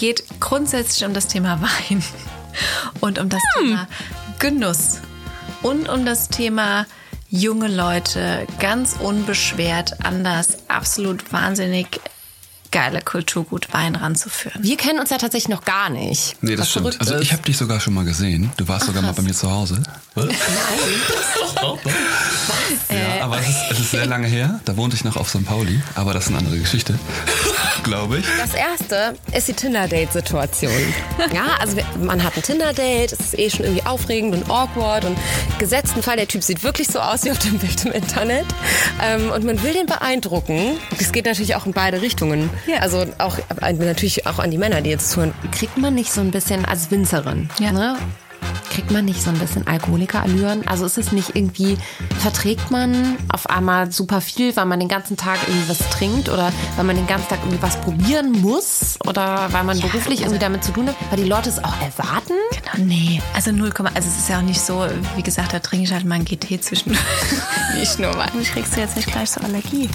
geht grundsätzlich um das Thema Wein und um das hm. Thema Genuss und um das Thema junge Leute ganz unbeschwert an das absolut wahnsinnig geile Kulturgut Wein ranzuführen. Wir kennen uns ja tatsächlich noch gar nicht. Nee, das stimmt. Also ich habe dich sogar schon mal gesehen. Du warst Ach, sogar mal bei mir zu Hause. Was? Nein. ja, aber es ist, es ist sehr lange her. Da wohnte ich noch auf St. Pauli. Aber das ist eine andere Geschichte. Glaube ich. Das erste ist die Tinder-Date-Situation. ja, also man hat ein Tinder-Date, es ist eh schon irgendwie aufregend und awkward und gesetzten Fall, der Typ sieht wirklich so aus wie auf dem Bild im Internet. Ähm, und man will den beeindrucken. Das geht natürlich auch in beide Richtungen. Ja. Also auch natürlich auch an die Männer, die jetzt zuhören. Kriegt man nicht so ein bisschen als Winzerin, ja. ne? Kriegt man nicht so ein bisschen Alkoholikerallüren? Also ist es nicht irgendwie, verträgt man auf einmal super viel, weil man den ganzen Tag irgendwie was trinkt oder weil man den ganzen Tag irgendwie was probieren muss oder weil man ja, beruflich also irgendwie damit zu tun hat, weil die Leute es auch erwarten? Genau, nee. Also 0, also es ist ja auch nicht so, wie gesagt, da trinke ich halt mal ein GT zwischen. nicht nur mal. Kriegst du jetzt nicht gleich so Allergie?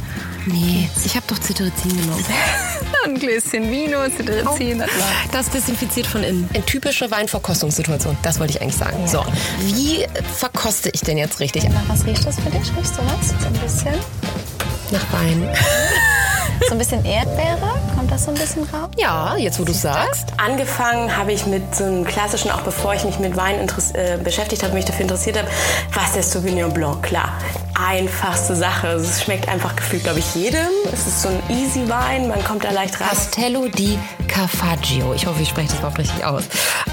Nee, ich habe doch Cetirizin genommen. ein Gläschen Vino, Cetirizin. Oh, das desinfiziert von innen. Eine typische Weinverkostungssituation, das wollte ich eigentlich sagen. Ja. So, wie verkoste ich denn jetzt richtig? Nach was riecht das für dich? Riechst du was? So ein bisschen? Nach Wein. So ein bisschen Erdbeere? Kommt das so ein bisschen raus? Ja, jetzt wo du sagst. Angefangen habe ich mit so einem klassischen, auch bevor ich mich mit Wein äh, beschäftigt habe, mich dafür interessiert habe, was der Sauvignon Blanc. Klar, einfachste Sache. Es schmeckt einfach gefühlt, glaube ich, jedem. Es ist so ein easy Wein, man kommt da leicht rein. Castello di Carfaggio. Ich hoffe, ich spreche das überhaupt richtig aus.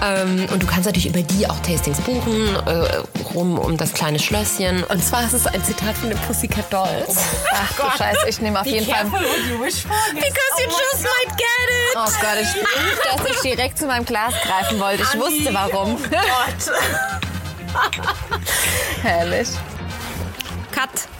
Ähm, und du kannst natürlich über die auch Tastings buchen, äh, rum um das kleine Schlösschen. Und zwar ist es ein Zitat von den Pussycat Dolls. Ach du Scheiße, ich nehme auf jeden Fall... Because you oh just might get it. Oh Gott, ich nicht, dass ich direkt zu meinem Glas greifen wollte. Ich wusste warum. Gott. Herrlich. Cut.